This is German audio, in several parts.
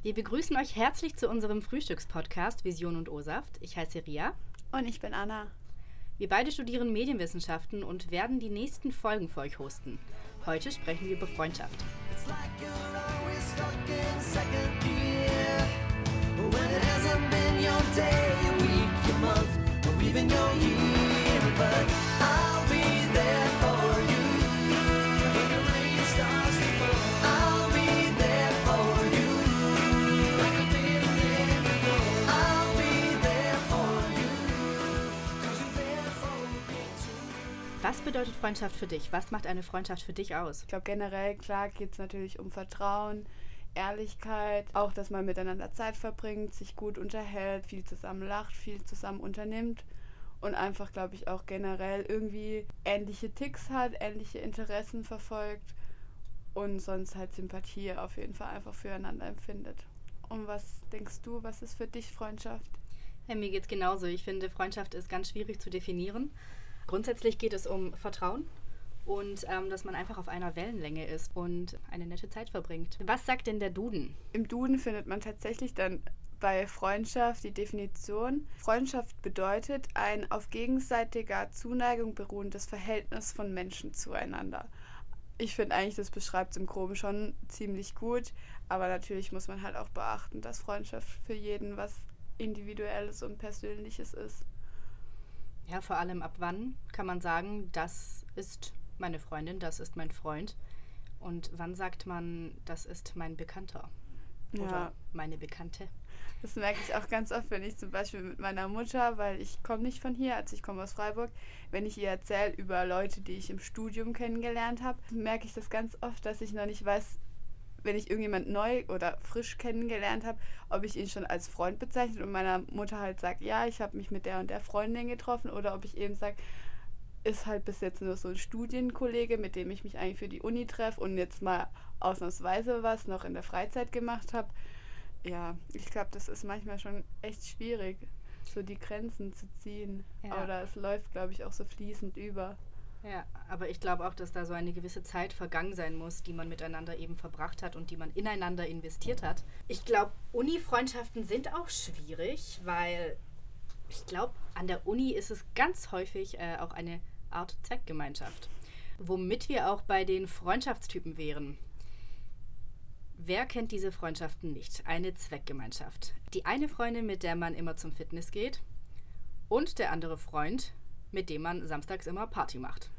Wir begrüßen euch herzlich zu unserem Frühstückspodcast Vision und O-Saft. Ich heiße Ria. Und ich bin Anna. Wir beide studieren Medienwissenschaften und werden die nächsten Folgen für euch hosten. Heute sprechen wir über Freundschaft. It's like you're Was bedeutet Freundschaft für dich? Was macht eine Freundschaft für dich aus? Ich glaube generell, klar geht es natürlich um Vertrauen, Ehrlichkeit, auch dass man miteinander Zeit verbringt, sich gut unterhält, viel zusammen lacht, viel zusammen unternimmt und einfach, glaube ich, auch generell irgendwie ähnliche Ticks hat, ähnliche Interessen verfolgt und sonst halt Sympathie auf jeden Fall einfach füreinander empfindet. Und was denkst du, was ist für dich Freundschaft? Ja, mir geht es genauso. Ich finde, Freundschaft ist ganz schwierig zu definieren. Grundsätzlich geht es um Vertrauen und ähm, dass man einfach auf einer Wellenlänge ist und eine nette Zeit verbringt. Was sagt denn der Duden? Im Duden findet man tatsächlich dann bei Freundschaft die Definition. Freundschaft bedeutet ein auf gegenseitiger Zuneigung beruhendes Verhältnis von Menschen zueinander. Ich finde eigentlich, das beschreibt es im Groben schon ziemlich gut, aber natürlich muss man halt auch beachten, dass Freundschaft für jeden was Individuelles und Persönliches ist. Ja, vor allem ab wann kann man sagen, das ist meine Freundin, das ist mein Freund. Und wann sagt man, das ist mein Bekannter? Oder Ja. meine Bekannte? Das merke ich auch ganz oft, wenn ich zum Beispiel mit meiner Mutter, weil ich komme nicht von hier, also ich komme aus Freiburg, wenn ich ihr erzähle über Leute, die ich im Studium kennengelernt habe, merke ich das ganz oft, dass ich noch nicht weiß, wenn ich irgendjemand neu oder frisch kennengelernt habe, ob ich ihn schon als Freund bezeichnet und meiner Mutter halt sagt, ja, ich habe mich mit der und der Freundin getroffen oder ob ich eben sage, ist halt bis jetzt nur so ein Studienkollege, mit dem ich mich eigentlich für die Uni treffe und jetzt mal ausnahmsweise was noch in der Freizeit gemacht habe. Ja, ich glaube, das ist manchmal schon echt schwierig, so die Grenzen zu ziehen. Ja. Oder es läuft, glaube ich, auch so fließend über. Ja, aber ich glaube auch, dass da so eine gewisse Zeit vergangen sein muss, die man miteinander eben verbracht hat und die man ineinander investiert hat. Ich glaube, Uni-Freundschaften sind auch schwierig, weil ich glaube, an der Uni ist es ganz häufig äh, auch eine Art Zweckgemeinschaft. Womit wir auch bei den Freundschaftstypen wären. Wer kennt diese Freundschaften nicht? Eine Zweckgemeinschaft. Die eine Freundin, mit der man immer zum Fitness geht und der andere Freund, mit dem man samstags immer Party macht.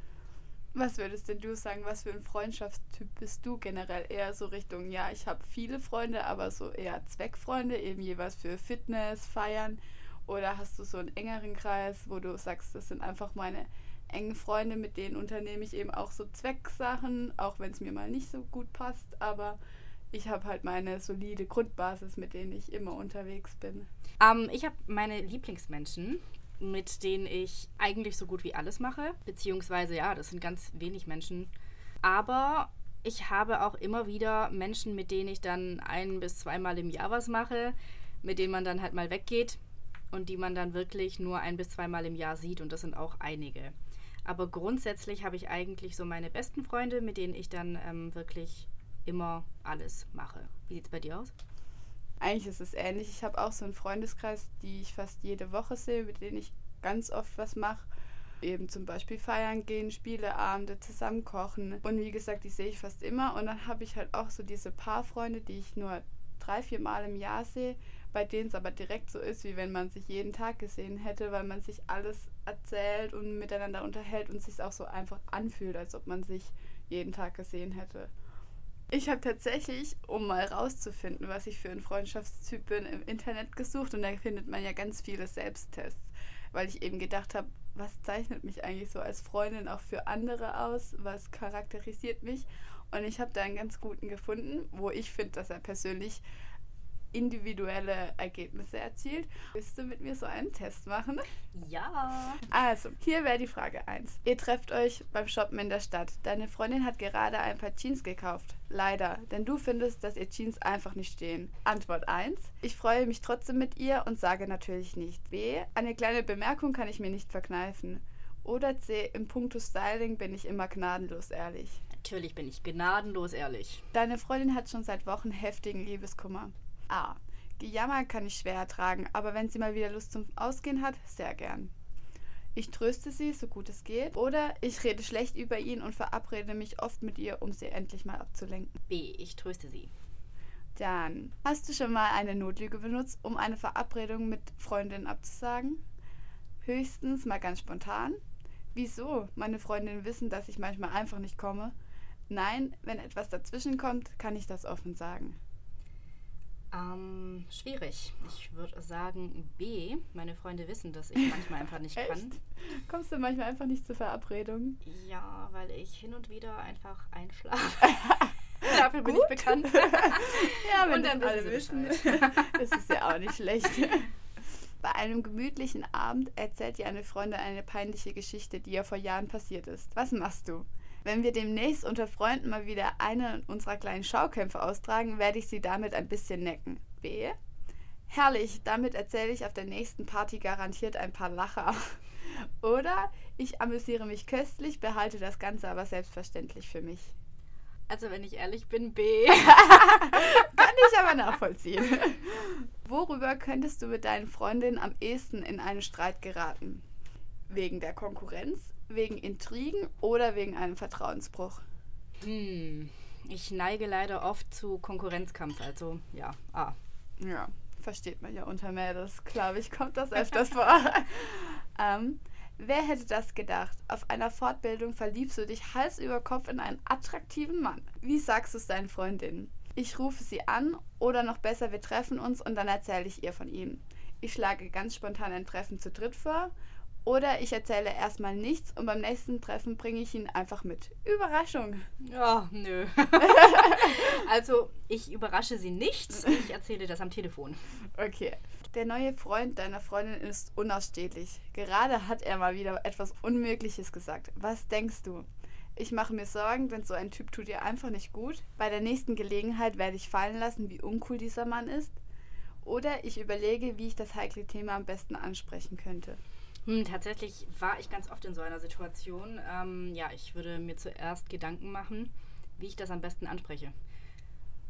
Was würdest denn du sagen, was für ein Freundschaftstyp bist du generell? Eher so Richtung, ja, ich habe viele Freunde, aber so eher Zweckfreunde, eben jeweils für Fitness, Feiern. Oder hast du so einen engeren Kreis, wo du sagst, das sind einfach meine engen Freunde, mit denen unternehme ich eben auch so Zwecksachen, auch wenn es mir mal nicht so gut passt, aber ich habe halt meine solide Grundbasis, mit denen ich immer unterwegs bin. Ähm, ich habe meine Lieblingsmenschen, mit denen ich eigentlich so gut wie alles mache. Beziehungsweise, ja, das sind ganz wenig Menschen. Aber ich habe auch immer wieder Menschen, mit denen ich dann ein bis zweimal im Jahr was mache, mit denen man dann halt mal weggeht und die man dann wirklich nur ein bis zweimal im Jahr sieht. Und das sind auch einige. Aber grundsätzlich habe ich eigentlich so meine besten Freunde, mit denen ich dann ähm, wirklich immer alles mache. Wie sieht es bei dir aus? Eigentlich ist es ähnlich. Ich habe auch so einen Freundeskreis, die ich fast jede Woche sehe, mit denen ich ganz oft was mache. Eben zum Beispiel feiern gehen, Spieleabende, zusammen kochen. Und wie gesagt, die sehe ich fast immer. Und dann habe ich halt auch so diese paar Freunde, die ich nur drei, vier Mal im Jahr sehe, bei denen es aber direkt so ist, wie wenn man sich jeden Tag gesehen hätte, weil man sich alles erzählt und miteinander unterhält und sich auch so einfach anfühlt, als ob man sich jeden Tag gesehen hätte. Ich habe tatsächlich, um mal rauszufinden, was ich für ein Freundschaftstyp bin, im Internet gesucht und da findet man ja ganz viele Selbsttests, weil ich eben gedacht habe, was zeichnet mich eigentlich so als Freundin auch für andere aus, was charakterisiert mich? Und ich habe da einen ganz guten gefunden, wo ich finde, dass er persönlich individuelle Ergebnisse erzielt. Willst du mit mir so einen Test machen? Ja. Also, hier wäre die Frage 1. Ihr trefft euch beim Shoppen in der Stadt. Deine Freundin hat gerade ein paar Jeans gekauft. Leider, denn du findest, dass ihr Jeans einfach nicht stehen. Antwort 1. Ich freue mich trotzdem mit ihr und sage natürlich nichts. B. Eine kleine Bemerkung kann ich mir nicht verkneifen. Oder C. Im Punkto Styling bin ich immer gnadenlos ehrlich. Natürlich bin ich gnadenlos ehrlich. Deine Freundin hat schon seit Wochen heftigen Liebeskummer. A. Gejammer kann ich schwer ertragen, aber wenn sie mal wieder Lust zum Ausgehen hat, sehr gern. Ich tröste sie, so gut es geht. Oder ich rede schlecht über ihn und verabrede mich oft mit ihr, um sie endlich mal abzulenken. B. Ich tröste sie. Dann, hast du schon mal eine Notlüge benutzt, um eine Verabredung mit Freundinnen abzusagen? Höchstens mal ganz spontan. Wieso? Meine Freundinnen wissen, dass ich manchmal einfach nicht komme. Nein, wenn etwas dazwischen kommt, kann ich das offen sagen. Ähm, schwierig. Ich würde sagen B. Meine Freunde wissen, dass ich manchmal einfach nicht kann. Kommst du manchmal einfach nicht zur Verabredung? Ja, weil ich hin und wieder einfach einschlafe. Dafür bin ich bekannt. ja, wenn und dann alle wissen, das ist ja auch nicht schlecht. Bei einem gemütlichen Abend erzählt dir eine Freundin eine peinliche Geschichte, die ihr vor Jahren passiert ist. Was machst du? Wenn wir demnächst unter Freunden mal wieder eine unserer kleinen Schaukämpfe austragen, werde ich sie damit ein bisschen necken. B. Herrlich, damit erzähle ich auf der nächsten Party garantiert ein paar Lacher. Oder ich amüsiere mich köstlich, behalte das Ganze aber selbstverständlich für mich. Also wenn ich ehrlich bin, B. Kann ich aber nachvollziehen. Worüber könntest du mit deinen Freundinnen am ehesten in einen Streit geraten? Wegen der Konkurrenz, wegen Intrigen oder wegen einem Vertrauensbruch? Hm, ich neige leider oft zu Konkurrenzkampf, also ja, A. Ja, versteht man ja unter Mädels, glaube ich, kommt das öfters vor. ähm, wer hätte das gedacht? Auf einer Fortbildung verliebst du dich Hals über Kopf in einen attraktiven Mann. Wie sagst du es deinen Freundinnen? Ich rufe sie an oder noch besser, wir treffen uns und dann erzähle ich ihr von ihm. Ich schlage ganz spontan ein Treffen zu dritt vor oder ich erzähle erstmal nichts und beim nächsten Treffen bringe ich ihn einfach mit. Überraschung. Ja, nö. also, ich überrasche sie nicht. Ich erzähle das am Telefon. Okay. Der neue Freund deiner Freundin ist unausstehlich. Gerade hat er mal wieder etwas Unmögliches gesagt. Was denkst du? Ich mache mir Sorgen, denn so ein Typ tut ihr einfach nicht gut. Bei der nächsten Gelegenheit werde ich fallen lassen, wie uncool dieser Mann ist. Oder ich überlege, wie ich das heikle Thema am besten ansprechen könnte. Hm, tatsächlich war ich ganz oft in so einer Situation. Ähm, ja, ich würde mir zuerst Gedanken machen, wie ich das am besten anspreche.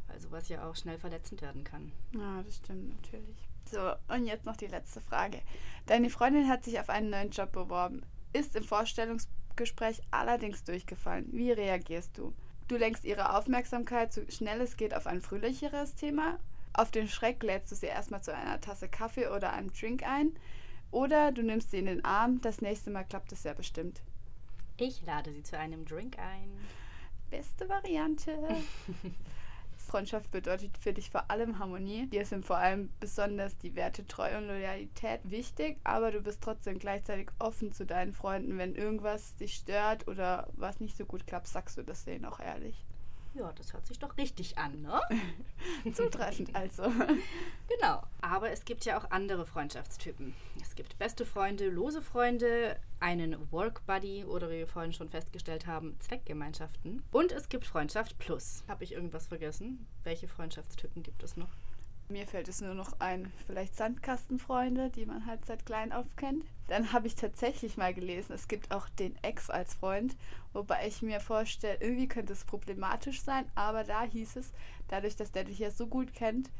Weil sowas ja auch schnell verletzend werden kann. Ja, das stimmt natürlich. So, und jetzt noch die letzte Frage. Deine Freundin hat sich auf einen neuen Job beworben, ist im Vorstellungsgespräch allerdings durchgefallen. Wie reagierst du? Du lenkst ihre Aufmerksamkeit so schnell es geht auf ein fröhlicheres Thema. Auf den Schreck lädst du sie erstmal zu einer Tasse Kaffee oder einem Drink ein. Oder du nimmst sie in den Arm. Das nächste Mal klappt es ja bestimmt. Ich lade sie zu einem Drink ein. Beste Variante. Freundschaft bedeutet für dich vor allem Harmonie. Dir sind vor allem besonders die Werte Treue und Loyalität wichtig, aber du bist trotzdem gleichzeitig offen zu deinen Freunden. Wenn irgendwas dich stört oder was nicht so gut klappt, sagst du das denen auch ehrlich. Ja, das hört sich doch richtig an, ne? Zutreffend also. Genau. Aber es gibt ja auch andere Freundschaftstypen. Es gibt beste Freunde, lose Freunde, einen Work Buddy oder wie wir vorhin schon festgestellt haben, Zweckgemeinschaften. Und es gibt Freundschaft Plus. Habe ich irgendwas vergessen? Welche Freundschaftstypen gibt es noch? Mir fällt es nur noch ein, vielleicht Sandkastenfreunde, die man halt seit klein auf kennt. Dann habe ich tatsächlich mal gelesen, es gibt auch den Ex als Freund, wobei ich mir vorstelle, irgendwie könnte es problematisch sein, aber da hieß es, dadurch, dass der dich ja so gut kennt,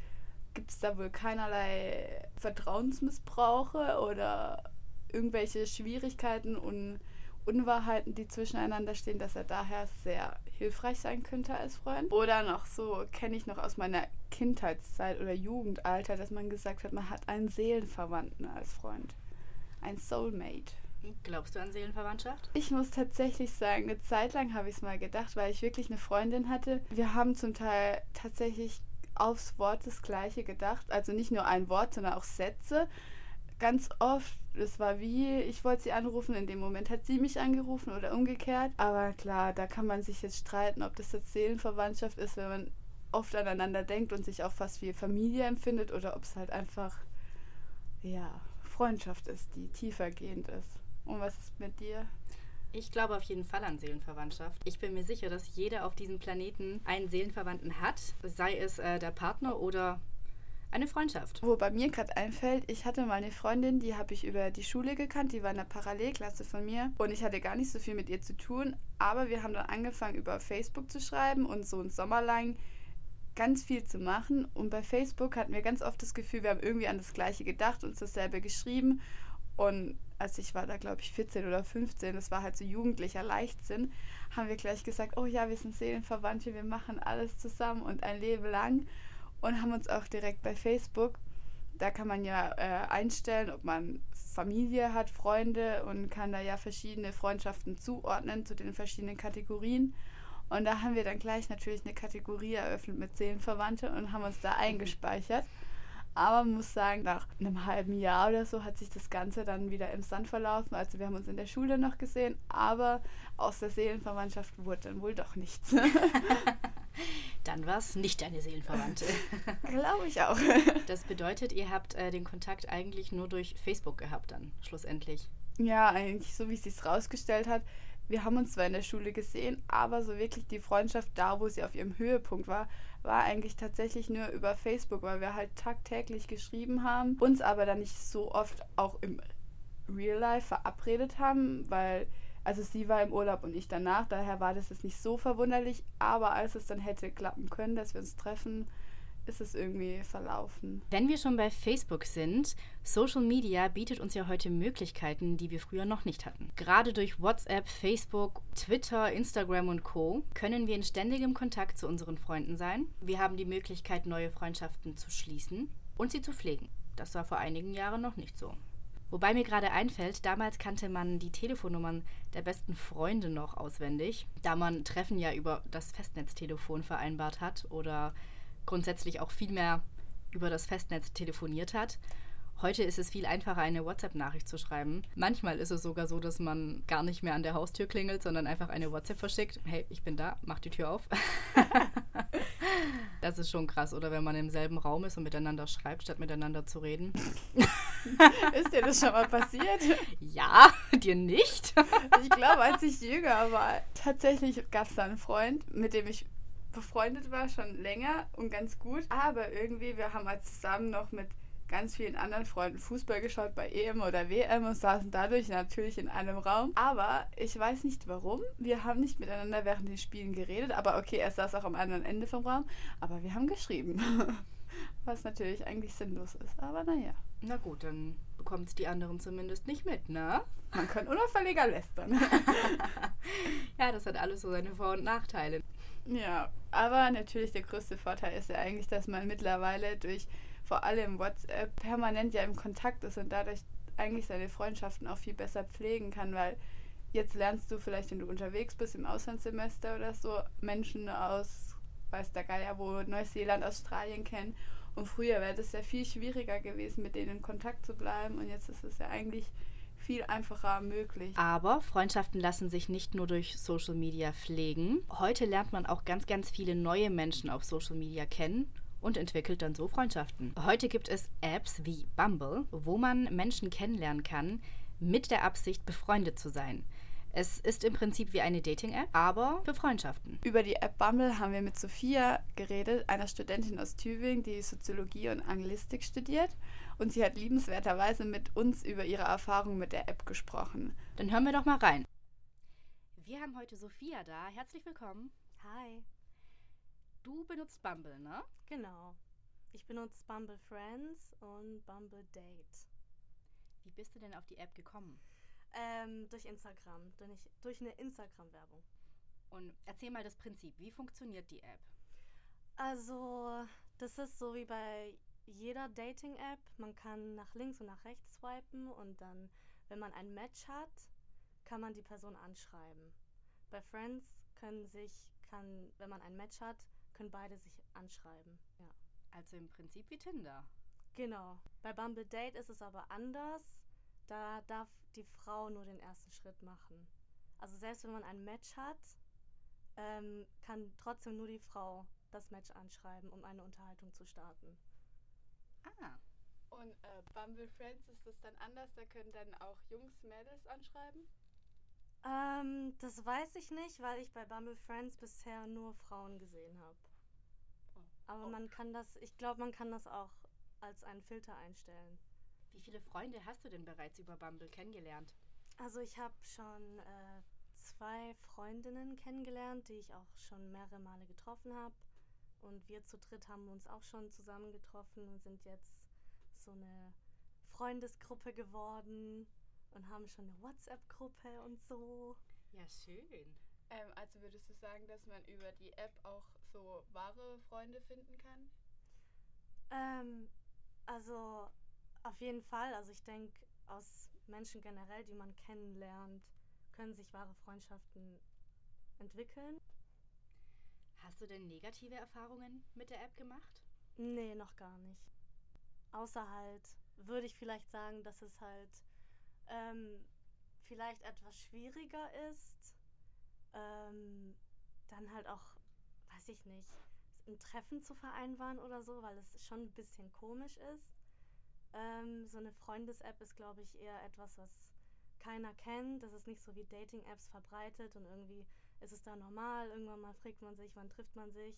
gibt es da wohl keinerlei Vertrauensmissbrauche oder irgendwelche Schwierigkeiten und Unwahrheiten, die zwischeneinander stehen, dass er daher sehr hilfreich sein könnte als Freund. Oder noch so, kenne ich noch aus meiner Kindheitszeit oder Jugendalter, dass man gesagt hat, man hat einen Seelenverwandten als Freund. Ein Soulmate. Glaubst du an Seelenverwandtschaft? Ich muss tatsächlich sagen, eine Zeit lang habe ich es mal gedacht, weil ich wirklich eine Freundin hatte. Wir haben zum Teil tatsächlich aufs Wort das Gleiche gedacht. Also nicht nur ein Wort, sondern auch Sätze. Ganz oft, es war wie, ich wollte sie anrufen, in dem Moment hat sie mich angerufen oder umgekehrt. Aber klar, da kann man sich jetzt streiten, ob das jetzt Seelenverwandtschaft ist, wenn man oft aneinander denkt und sich auch fast wie Familie empfindet oder ob es halt einfach, ja, Freundschaft ist, die tiefergehend ist. Und was ist mit dir? Ich glaube auf jeden Fall an Seelenverwandtschaft. Ich bin mir sicher, dass jeder auf diesem Planeten einen Seelenverwandten hat, sei es äh, der Partner oder eine Freundschaft. Wo bei mir gerade einfällt, ich hatte mal eine Freundin, die habe ich über die Schule gekannt, die war in der Parallelklasse von mir und ich hatte gar nicht so viel mit ihr zu tun, aber wir haben dann angefangen über Facebook zu schreiben und so einen Sommer lang ganz viel zu machen. Und bei Facebook hatten wir ganz oft das Gefühl, wir haben irgendwie an das Gleiche gedacht, uns dasselbe geschrieben. Und als ich war da, glaube ich, 14 oder 15, das war halt so jugendlicher Leichtsinn, haben wir gleich gesagt, oh ja, wir sind Seelenverwandte, wir machen alles zusammen und ein Leben lang. Und haben uns auch direkt bei Facebook, da kann man ja äh, einstellen, ob man Familie hat, Freunde und kann da ja verschiedene Freundschaften zuordnen zu den verschiedenen Kategorien. Und da haben wir dann gleich natürlich eine Kategorie eröffnet mit Seelenverwandte und haben uns da eingespeichert. Aber man muss sagen, nach einem halben Jahr oder so hat sich das Ganze dann wieder im Sand verlaufen. Also wir haben uns in der Schule noch gesehen, aber aus der Seelenverwandtschaft wurde dann wohl doch nichts. dann war es nicht deine Seelenverwandte. Glaube ich auch. Das bedeutet, ihr habt äh, den Kontakt eigentlich nur durch Facebook gehabt dann, schlussendlich. Ja, eigentlich so wie es sich rausgestellt hat wir haben uns zwar in der Schule gesehen, aber so wirklich die Freundschaft da, wo sie auf ihrem Höhepunkt war, war eigentlich tatsächlich nur über Facebook, weil wir halt tagtäglich geschrieben haben, uns aber dann nicht so oft auch im Real Life verabredet haben, weil also sie war im Urlaub und ich danach, daher war das jetzt nicht so verwunderlich, aber als es dann hätte klappen können, dass wir uns treffen, ist es irgendwie verlaufen. Wenn wir schon bei Facebook sind, Social Media bietet uns ja heute Möglichkeiten, die wir früher noch nicht hatten. Gerade durch WhatsApp, Facebook, Twitter, Instagram und Co. können wir in ständigem Kontakt zu unseren Freunden sein. Wir haben die Möglichkeit, neue Freundschaften zu schließen und sie zu pflegen. Das war vor einigen Jahren noch nicht so. Wobei mir gerade einfällt, damals kannte man die Telefonnummern der besten Freunde noch auswendig, da man Treffen ja über das Festnetztelefon vereinbart hat oder grundsätzlich auch viel mehr über das Festnetz telefoniert hat. Heute ist es viel einfacher, eine WhatsApp-Nachricht zu schreiben. Manchmal ist es sogar so, dass man gar nicht mehr an der Haustür klingelt, sondern einfach eine WhatsApp verschickt. Hey, ich bin da, mach die Tür auf. das ist schon krass, oder wenn man im selben Raum ist und miteinander schreibt, statt miteinander zu reden. ist dir das schon mal passiert? Ja, dir nicht? ich glaube, als ich jünger war, tatsächlich gab es da einen Freund, mit dem ich befreundet war, schon länger und ganz gut. Aber irgendwie, wir haben halt zusammen noch mit ganz vielen anderen Freunden Fußball geschaut bei EM oder WM und saßen dadurch natürlich in einem Raum. Aber ich weiß nicht warum. Wir haben nicht miteinander während den Spielen geredet. Aber okay, er saß auch am anderen Ende vom Raum. Aber wir haben geschrieben. Was natürlich eigentlich sinnlos ist. Aber naja. Na gut, dann bekommt es die anderen zumindest nicht mit, ne? Man kann unauffälliger lästern. ja, das hat alles so seine Vor- und Nachteile. Ja, aber natürlich der größte Vorteil ist ja eigentlich, dass man mittlerweile durch vor allem WhatsApp permanent ja im Kontakt ist und dadurch eigentlich seine Freundschaften auch viel besser pflegen kann, weil jetzt lernst du vielleicht, wenn du unterwegs bist im Auslandssemester oder so, Menschen aus, weiß der Geier wo, Neuseeland, Australien kennen. Und früher wäre das ja viel schwieriger gewesen, mit denen in Kontakt zu bleiben. Und jetzt ist es ja eigentlich viel einfacher möglich. Aber Freundschaften lassen sich nicht nur durch Social Media pflegen. Heute lernt man auch ganz, ganz viele neue Menschen auf Social Media kennen und entwickelt dann so Freundschaften. Heute gibt es Apps wie Bumble, wo man Menschen kennenlernen kann, mit der Absicht, befreundet zu sein. Es ist im Prinzip wie eine Dating-App, aber für Freundschaften. Über die App Bumble haben wir mit Sophia geredet, einer Studentin aus Tübingen, die Soziologie und Anglistik studiert. Und sie hat liebenswerterweise mit uns über ihre Erfahrungen mit der App gesprochen. Dann hören wir doch mal rein. Wir haben heute Sophia da. Herzlich willkommen. Hi. Du benutzt Bumble, ne? Genau. Ich benutze Bumble Friends und Bumble Date. Wie bist du denn auf die App gekommen? Ähm, durch Instagram, durch, durch eine Instagram-Werbung. Und erzähl mal das Prinzip. Wie funktioniert die App? Also, das ist so wie bei jeder Dating-App. Man kann nach links und nach rechts swipen und dann, wenn man ein Match hat, kann man die Person anschreiben. Bei Friends können sich, kann, wenn man ein Match hat, können beide sich anschreiben. Ja. Also im Prinzip wie Tinder. Genau. Bei Bumble Date ist es aber anders. Da darf die Frau nur den ersten Schritt machen. Also selbst wenn man ein Match hat, ähm, kann trotzdem nur die Frau das Match anschreiben, um eine Unterhaltung zu starten. Ah. Und äh, Bumble Friends ist das dann anders? Da können dann auch Jungs Mädels anschreiben? Ähm, das weiß ich nicht, weil ich bei Bumble Friends bisher nur Frauen gesehen habe. Oh. Aber oh. man kann das, ich glaube, man kann das auch als einen Filter einstellen. Wie viele Freunde hast du denn bereits über Bumble kennengelernt? Also ich habe schon äh, zwei Freundinnen kennengelernt, die ich auch schon mehrere Male getroffen habe. Und wir zu dritt haben uns auch schon zusammengetroffen und sind jetzt so eine Freundesgruppe geworden und haben schon eine WhatsApp-Gruppe und so. Ja, schön. Ähm, also würdest du sagen, dass man über die App auch so wahre Freunde finden kann? Ähm, also auf jeden Fall. Also ich denke, aus Menschen generell, die man kennenlernt, können sich wahre Freundschaften entwickeln. Hast du denn negative Erfahrungen mit der App gemacht? Nee, noch gar nicht. Außer halt, würde ich vielleicht sagen, dass es halt ähm, vielleicht etwas schwieriger ist. Ähm, dann halt auch, weiß ich nicht, ein Treffen zu vereinbaren oder so, weil es schon ein bisschen komisch ist. Ähm, so eine Freundes-App ist, glaube ich, eher etwas, was keiner kennt. Das ist nicht so wie Dating-Apps verbreitet und irgendwie ist es da normal. Irgendwann mal fragt man sich, wann trifft man sich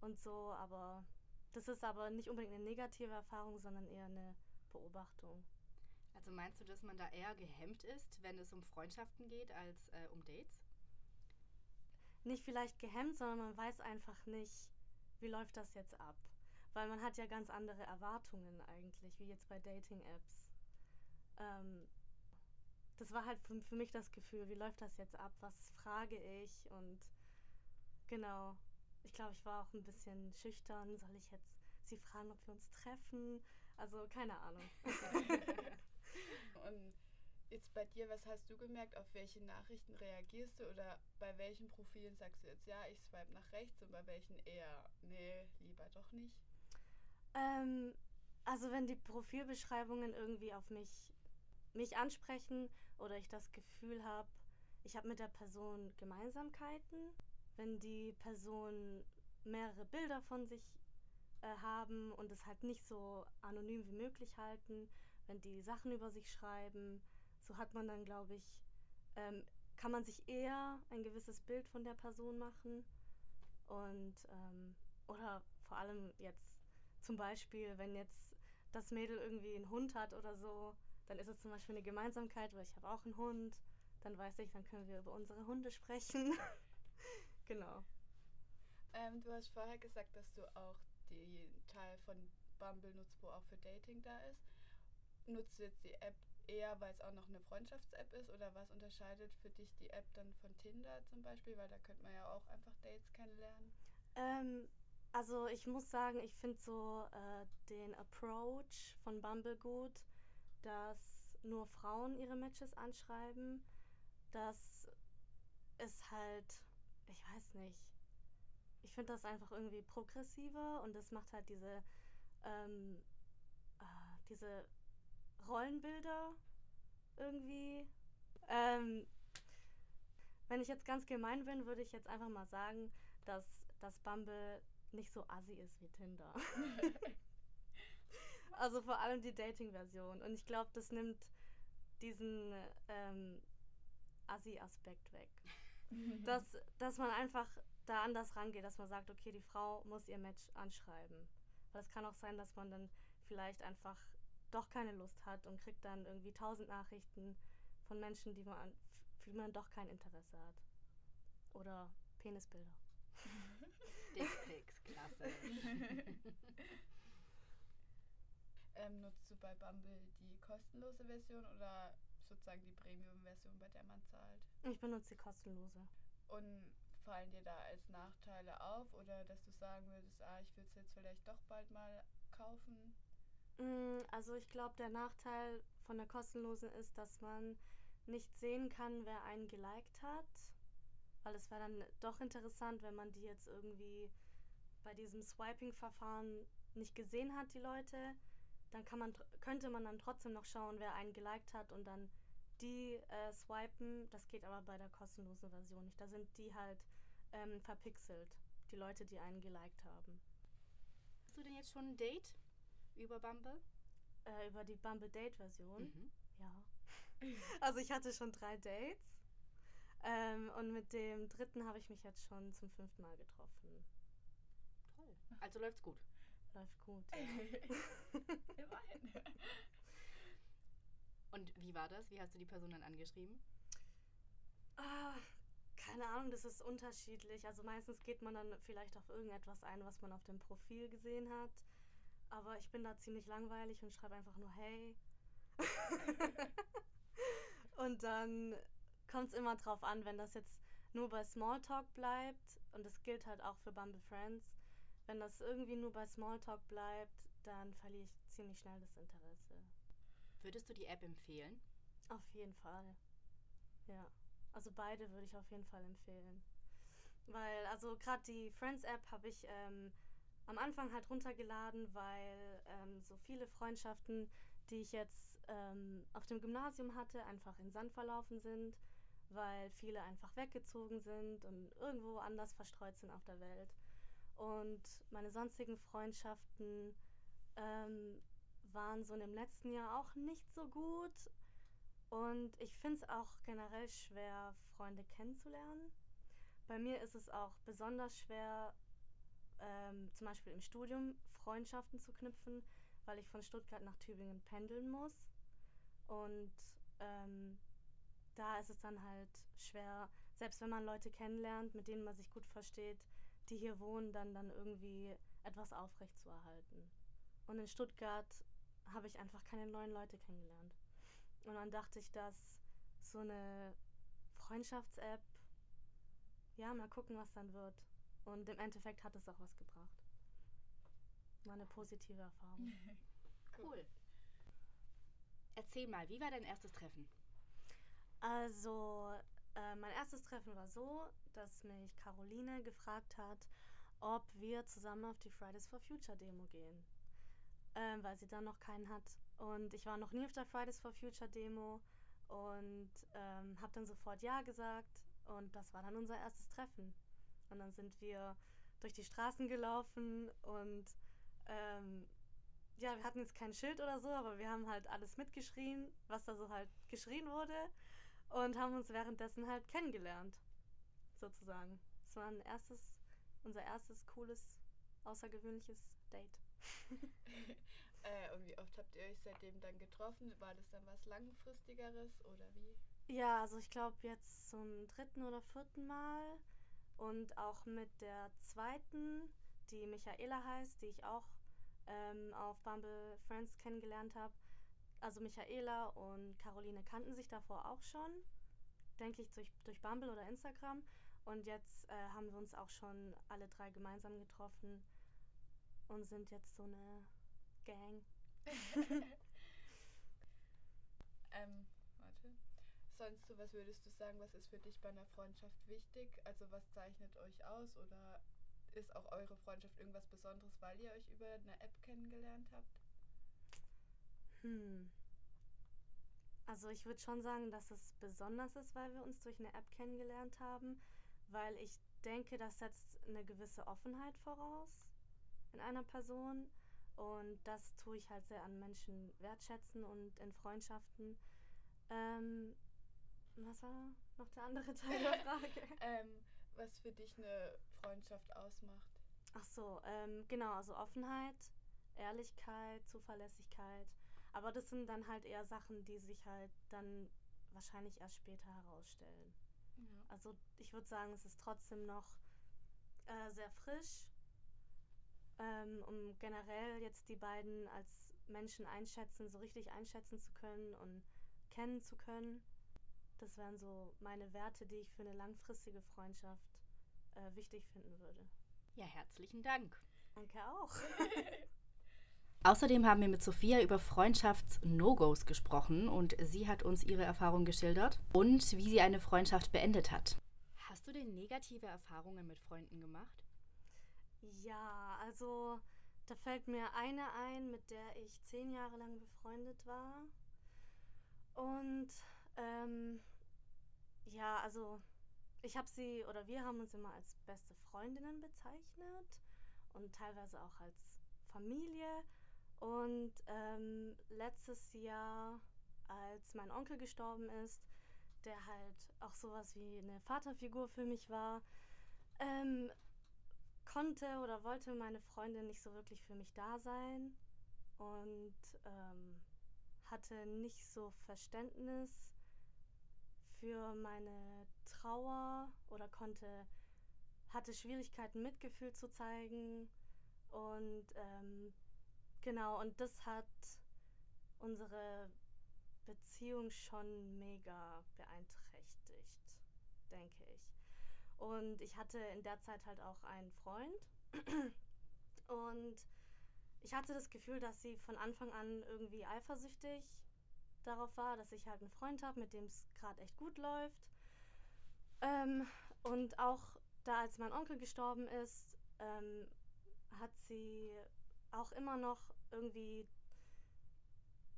und so. Aber das ist aber nicht unbedingt eine negative Erfahrung, sondern eher eine Beobachtung. Also meinst du, dass man da eher gehemmt ist, wenn es um Freundschaften geht, als äh, um Dates? Nicht vielleicht gehemmt, sondern man weiß einfach nicht, wie läuft das jetzt ab. Weil man hat ja ganz andere Erwartungen eigentlich, wie jetzt bei Dating-Apps. Ähm, das war halt für, für mich das Gefühl, wie läuft das jetzt ab, was frage ich und genau. Ich glaube, ich war auch ein bisschen schüchtern. Soll ich jetzt sie fragen, ob wir uns treffen? Also keine Ahnung. und jetzt bei dir, was hast du gemerkt? Auf welche Nachrichten reagierst du oder bei welchen Profilen sagst du jetzt, ja, ich swipe nach rechts und bei welchen eher, nee, lieber doch nicht? Ähm, also wenn die Profilbeschreibungen irgendwie auf mich, mich ansprechen oder ich das Gefühl habe, ich habe mit der Person Gemeinsamkeiten, wenn die Person mehrere Bilder von sich äh, haben und es halt nicht so anonym wie möglich halten, wenn die Sachen über sich schreiben, so hat man dann, glaube ich, ähm, kann man sich eher ein gewisses Bild von der Person machen und ähm, oder vor allem jetzt zum Beispiel, wenn jetzt das Mädel irgendwie einen Hund hat oder so, dann ist es zum Beispiel eine Gemeinsamkeit, weil ich habe auch einen Hund. Dann weiß ich, dann können wir über unsere Hunde sprechen. genau. Ähm, du hast vorher gesagt, dass du auch den Teil von Bumble nutzt, wo auch für Dating da ist. Nutzt du jetzt die App eher, weil es auch noch eine Freundschafts-App ist? Oder was unterscheidet für dich die App dann von Tinder zum Beispiel? Weil da könnte man ja auch einfach Dates kennenlernen. Ähm, also ich muss sagen, ich finde so äh, den Approach von Bumble gut, dass nur Frauen ihre Matches anschreiben. Das ist halt, ich weiß nicht. Ich finde das einfach irgendwie progressiver und das macht halt diese, ähm, äh, diese Rollenbilder irgendwie. Ähm, wenn ich jetzt ganz gemein bin, würde ich jetzt einfach mal sagen, dass das Bumble nicht so assi ist wie Tinder. also vor allem die Dating-Version. Und ich glaube, das nimmt diesen ähm, Assi-Aspekt weg. dass, dass man einfach da anders rangeht, dass man sagt, okay, die Frau muss ihr Match anschreiben. Weil es kann auch sein, dass man dann vielleicht einfach doch keine Lust hat und kriegt dann irgendwie tausend Nachrichten von Menschen, die man, für die man doch kein Interesse hat. Oder Penisbilder. Dickpics, klasse. ähm, nutzt du bei Bumble die kostenlose Version oder sozusagen die Premium-Version, bei der man zahlt? Ich benutze die kostenlose. Und fallen dir da als Nachteile auf oder dass du sagen würdest, ah, ich würde es jetzt vielleicht doch bald mal kaufen? Mm, also ich glaube, der Nachteil von der kostenlosen ist, dass man nicht sehen kann, wer einen geliked hat. Weil es wäre dann doch interessant, wenn man die jetzt irgendwie bei diesem Swiping-Verfahren nicht gesehen hat, die Leute. Dann kann man, könnte man dann trotzdem noch schauen, wer einen geliked hat und dann die äh, swipen. Das geht aber bei der kostenlosen Version nicht. Da sind die halt ähm, verpixelt, die Leute, die einen geliked haben. Hast du denn jetzt schon ein Date über Bumble? Äh, über die Bumble Date-Version? Mhm. Ja. Also ich hatte schon drei Dates. Ähm, und mit dem dritten habe ich mich jetzt schon zum fünften Mal getroffen. Also läuft's gut. Läuft gut. Immerhin. Und wie war das? Wie hast du die Person dann angeschrieben? Ah, Keine Ahnung, das ist unterschiedlich. Also meistens geht man dann vielleicht auf irgendetwas ein, was man auf dem Profil gesehen hat. Aber ich bin da ziemlich langweilig und schreibe einfach nur Hey. und dann kommt es immer drauf an, wenn das jetzt nur bei Smalltalk bleibt, und das gilt halt auch für Bumble Friends, wenn das irgendwie nur bei Smalltalk bleibt, dann verliere ich ziemlich schnell das Interesse. Würdest du die App empfehlen? Auf jeden Fall. Ja. Also beide würde ich auf jeden Fall empfehlen. Weil, also gerade die Friends-App habe ich ähm, am Anfang halt runtergeladen, weil ähm, so viele Freundschaften, die ich jetzt ähm, auf dem Gymnasium hatte, einfach in Sand verlaufen sind, weil viele einfach weggezogen sind und irgendwo anders verstreut sind auf der Welt. Und meine sonstigen Freundschaften ähm, waren so in dem letzten Jahr auch nicht so gut. Und ich finde es auch generell schwer, Freunde kennenzulernen. Bei mir ist es auch besonders schwer, ähm, zum Beispiel im Studium Freundschaften zu knüpfen, weil ich von Stuttgart nach Tübingen pendeln muss. Und ähm, da ist es dann halt schwer, selbst wenn man Leute kennenlernt, mit denen man sich gut versteht, die hier wohnen, dann, dann irgendwie etwas aufrecht zu erhalten. Und in Stuttgart habe ich einfach keine neuen Leute kennengelernt. Und dann dachte ich, dass so eine Freundschafts-App, ja, mal gucken, was dann wird. Und im Endeffekt hat es auch was gebracht. War eine positive Erfahrung. cool. Erzähl mal, wie war dein erstes Treffen? Also, äh, mein erstes Treffen war so, dass mich Caroline gefragt hat, ob wir zusammen auf die Fridays for Future Demo gehen, äh, weil sie dann noch keinen hat. Und ich war noch nie auf der Fridays for Future Demo und ähm, habe dann sofort Ja gesagt und das war dann unser erstes Treffen. Und dann sind wir durch die Straßen gelaufen und ähm, ja, wir hatten jetzt kein Schild oder so, aber wir haben halt alles mitgeschrien, was da so halt geschrien wurde und haben uns währenddessen halt kennengelernt, sozusagen. Es war ein erstes, unser erstes cooles, außergewöhnliches Date. äh, und wie oft habt ihr euch seitdem dann getroffen? War das dann was langfristigeres oder wie? Ja, also ich glaube jetzt zum dritten oder vierten Mal und auch mit der zweiten, die Michaela heißt, die ich auch ähm, auf Bumble Friends kennengelernt habe, also Michaela und Caroline kannten sich davor auch schon, denke ich, durch, durch Bumble oder Instagram. Und jetzt äh, haben wir uns auch schon alle drei gemeinsam getroffen und sind jetzt so eine Gang. ähm, warte. Sonst so, was würdest du sagen, was ist für dich bei einer Freundschaft wichtig? Also was zeichnet euch aus oder ist auch eure Freundschaft irgendwas Besonderes, weil ihr euch über eine App kennengelernt habt? Hm. Also ich würde schon sagen, dass es besonders ist, weil wir uns durch eine App kennengelernt haben, weil ich denke, das setzt eine gewisse Offenheit voraus in einer Person und das tue ich halt sehr an Menschen wertschätzen und in Freundschaften. Ähm, was war noch der andere Teil der Frage? ähm, was für dich eine Freundschaft ausmacht. Ach so, ähm, genau, also Offenheit, Ehrlichkeit, Zuverlässigkeit aber das sind dann halt eher Sachen, die sich halt dann wahrscheinlich erst später herausstellen. Also ich würde sagen, es ist trotzdem noch äh, sehr frisch, ähm, um generell jetzt die beiden als Menschen einschätzen, so richtig einschätzen zu können und kennen zu können. Das wären so meine Werte, die ich für eine langfristige Freundschaft äh, wichtig finden würde. Ja, herzlichen Dank. Danke auch. Außerdem haben wir mit Sophia über Freundschafts-No-Gos gesprochen und sie hat uns ihre Erfahrung geschildert und wie sie eine Freundschaft beendet hat. Hast du denn negative Erfahrungen mit Freunden gemacht? Ja, also da fällt mir eine ein, mit der ich zehn Jahre lang befreundet war. Und ähm, ja, also ich habe sie oder wir haben uns immer als beste Freundinnen bezeichnet und teilweise auch als Familie. Und ähm, letztes Jahr, als mein Onkel gestorben ist, der halt auch sowas wie eine Vaterfigur für mich war, ähm, konnte oder wollte meine Freundin nicht so wirklich für mich da sein und ähm, hatte nicht so Verständnis für meine Trauer oder konnte, hatte Schwierigkeiten, Mitgefühl zu zeigen. Und ähm, genau, und das hat unsere Beziehung schon mega beeinträchtigt, denke ich. Und ich hatte in der Zeit halt auch einen Freund. Und ich hatte das Gefühl, dass sie von Anfang an irgendwie eifersüchtig darauf war, dass ich halt einen Freund habe, mit dem es gerade echt gut läuft. Ähm, und auch da, als mein Onkel gestorben ist, ähm, hat sie auch immer noch irgendwie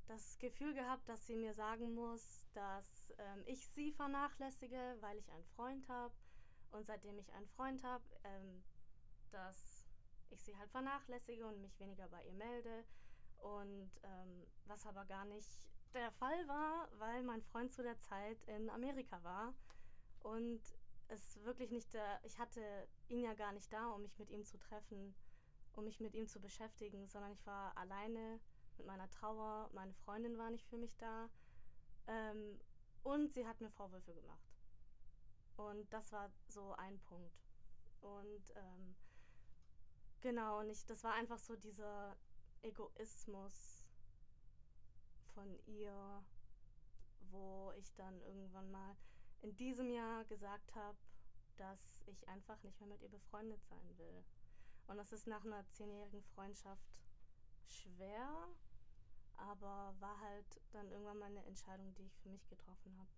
das Gefühl gehabt, dass sie mir sagen muss, dass ähm, ich sie vernachlässige, weil ich einen Freund habe. Und seitdem ich einen Freund habe, ähm, dass ich sie halt vernachlässige und mich weniger bei ihr melde. Und ähm, was aber gar nicht der Fall war, weil mein Freund zu der Zeit in Amerika war. Und es wirklich nicht der, ich hatte ihn ja gar nicht da, um mich mit ihm zu treffen, um mich mit ihm zu beschäftigen, sondern ich war alleine mit meiner Trauer. Meine Freundin war nicht für mich da. Ähm, und sie hat mir Vorwürfe gemacht. Und das war so ein Punkt. Und ähm, genau, und ich, das war einfach so dieser Egoismus von ihr, wo ich dann irgendwann mal in diesem Jahr gesagt habe, dass ich einfach nicht mehr mit ihr befreundet sein will. Und das ist nach einer zehnjährigen Freundschaft schwer, aber war halt dann irgendwann mal eine Entscheidung, die ich für mich getroffen habe.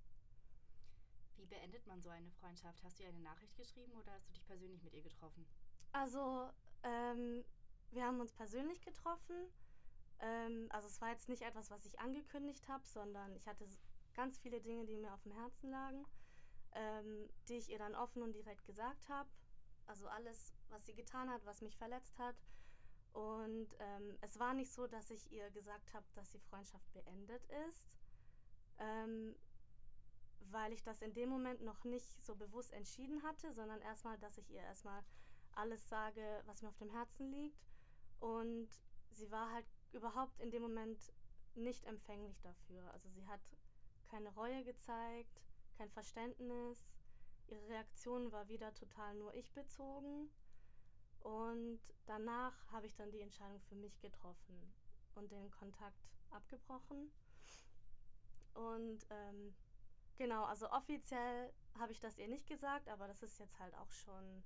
Wie beendet man so eine Freundschaft? Hast du ihr eine Nachricht geschrieben oder hast du dich persönlich mit ihr getroffen? Also, ähm, wir haben uns persönlich getroffen. Ähm, also es war jetzt nicht etwas, was ich angekündigt habe, sondern ich hatte ganz viele Dinge, die mir auf dem Herzen lagen, ähm, die ich ihr dann offen und direkt gesagt habe. Also alles, was sie getan hat, was mich verletzt hat. Und ähm, es war nicht so, dass ich ihr gesagt habe, dass die Freundschaft beendet ist, ähm, weil ich das in dem Moment noch nicht so bewusst entschieden hatte, sondern erstmal, dass ich ihr erstmal alles sage, was mir auf dem Herzen liegt. Und sie war halt überhaupt in dem Moment nicht empfänglich dafür. Also sie hat keine Reue gezeigt, kein Verständnis. Ihre Reaktion war wieder total nur ich bezogen. Und danach habe ich dann die Entscheidung für mich getroffen und den Kontakt abgebrochen. Und ähm, genau, also offiziell habe ich das ihr nicht gesagt, aber das ist jetzt halt auch schon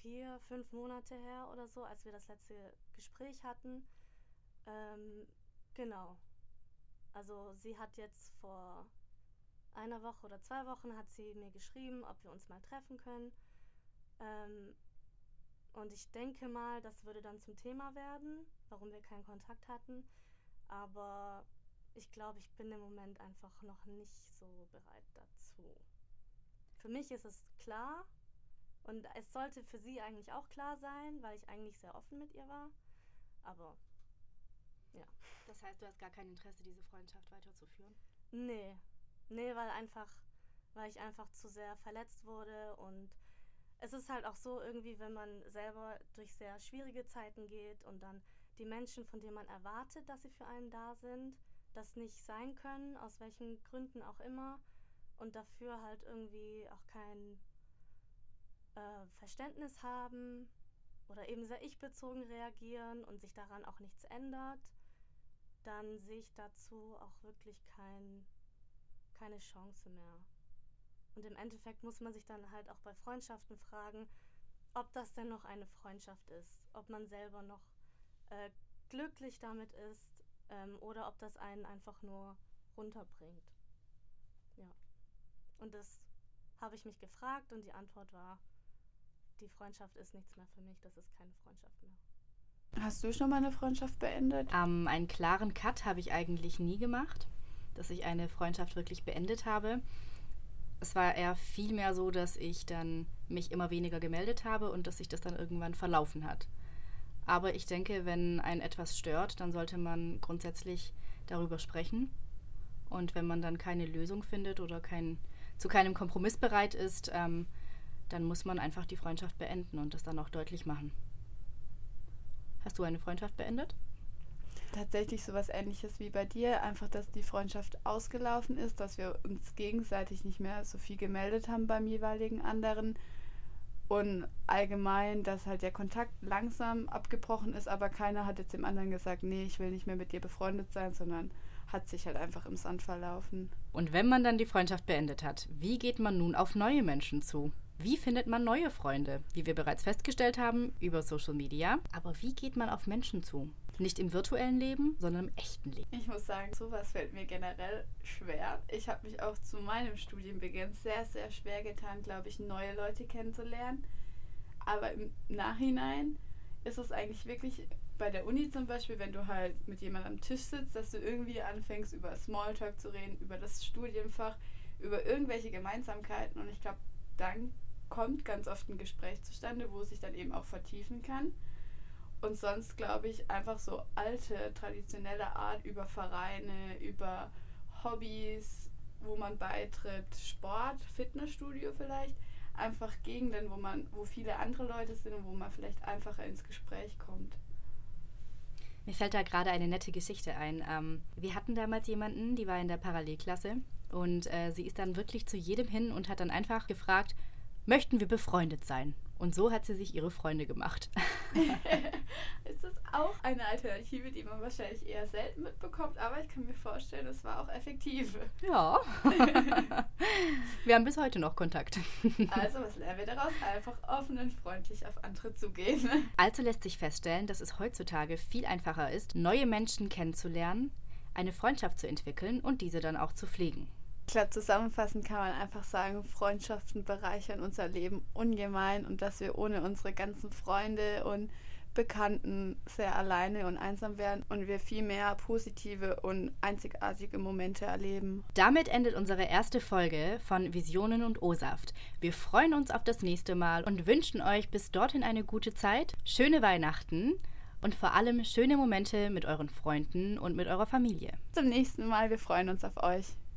vier, fünf Monate her oder so, als wir das letzte Gespräch hatten. Ähm, genau. Also sie hat jetzt vor einer Woche oder zwei Wochen hat sie mir geschrieben, ob wir uns mal treffen können. Ähm, und ich denke mal, das würde dann zum Thema werden, warum wir keinen Kontakt hatten. Aber ich glaube, ich bin im Moment einfach noch nicht so bereit dazu. Für mich ist es klar und es sollte für sie eigentlich auch klar sein, weil ich eigentlich sehr offen mit ihr war. Aber ja. Das heißt, du hast gar kein Interesse, diese Freundschaft weiterzuführen? Nee. Nee, weil einfach, weil ich einfach zu sehr verletzt wurde und es ist halt auch so irgendwie, wenn man selber durch sehr schwierige Zeiten geht und dann die Menschen, von denen man erwartet, dass sie für einen da sind, das nicht sein können, aus welchen Gründen auch immer, und dafür halt irgendwie auch kein äh, Verständnis haben oder eben sehr ich-bezogen reagieren und sich daran auch nichts ändert, dann sehe ich dazu auch wirklich kein, keine Chance mehr. Und im Endeffekt muss man sich dann halt auch bei Freundschaften fragen, ob das denn noch eine Freundschaft ist, ob man selber noch äh, glücklich damit ist ähm, oder ob das einen einfach nur runterbringt. Ja. Und das habe ich mich gefragt und die Antwort war, die Freundschaft ist nichts mehr für mich, das ist keine Freundschaft mehr. Hast du schon mal eine Freundschaft beendet? Ähm, einen klaren Cut habe ich eigentlich nie gemacht, dass ich eine Freundschaft wirklich beendet habe es war eher vielmehr so, dass ich dann mich immer weniger gemeldet habe und dass sich das dann irgendwann verlaufen hat. Aber ich denke, wenn ein etwas stört, dann sollte man grundsätzlich darüber sprechen. Und wenn man dann keine Lösung findet oder kein, zu keinem Kompromiss bereit ist, ähm, dann muss man einfach die Freundschaft beenden und das dann auch deutlich machen. Hast du eine Freundschaft beendet? Tatsächlich sowas ähnliches wie bei dir, einfach dass die Freundschaft ausgelaufen ist, dass wir uns gegenseitig nicht mehr so viel gemeldet haben beim jeweiligen anderen und allgemein, dass halt der Kontakt langsam abgebrochen ist, aber keiner hat jetzt dem anderen gesagt, nee, ich will nicht mehr mit dir befreundet sein, sondern hat sich halt einfach im Sand verlaufen. Und wenn man dann die Freundschaft beendet hat, wie geht man nun auf neue Menschen zu? Wie findet man neue Freunde? Wie wir bereits festgestellt haben, über Social Media. Aber wie geht man auf Menschen zu? Nicht im virtuellen Leben, sondern im echten Leben. Ich muss sagen, sowas fällt mir generell schwer. Ich habe mich auch zu meinem Studienbeginn sehr, sehr schwer getan, glaube ich, neue Leute kennenzulernen. Aber im Nachhinein ist es eigentlich wirklich bei der Uni zum Beispiel, wenn du halt mit jemandem am Tisch sitzt, dass du irgendwie anfängst, über Smalltalk zu reden, über das Studienfach, über irgendwelche Gemeinsamkeiten. Und ich glaube, dann kommt ganz oft ein Gespräch zustande, wo es sich dann eben auch vertiefen kann. Und sonst glaube ich einfach so alte, traditionelle Art über Vereine, über Hobbys, wo man beitritt, Sport, Fitnessstudio vielleicht, einfach Gegenden, wo man, wo viele andere Leute sind und wo man vielleicht einfacher ins Gespräch kommt. Mir fällt da gerade eine nette Geschichte ein. Ähm, wir hatten damals jemanden, die war in der Parallelklasse und äh, sie ist dann wirklich zu jedem hin und hat dann einfach gefragt, möchten wir befreundet sein? Und so hat sie sich ihre Freunde gemacht. ist das auch eine Alternative, die man wahrscheinlich eher selten mitbekommt, aber ich kann mir vorstellen, es war auch effektiv. Ja. wir haben bis heute noch Kontakt. also, was lernen wir daraus? Einfach offen und freundlich auf andere zugehen. Also lässt sich feststellen, dass es heutzutage viel einfacher ist, neue Menschen kennenzulernen, eine Freundschaft zu entwickeln und diese dann auch zu pflegen. Ich glaube, zusammenfassend kann man einfach sagen, Freundschaften bereichern unser Leben ungemein und dass wir ohne unsere ganzen Freunde und Bekannten sehr alleine und einsam werden und wir viel mehr positive und einzigartige Momente erleben. Damit endet unsere erste Folge von Visionen und O-Saft. Wir freuen uns auf das nächste Mal und wünschen euch bis dorthin eine gute Zeit, schöne Weihnachten und vor allem schöne Momente mit euren Freunden und mit eurer Familie. Zum nächsten Mal, wir freuen uns auf euch.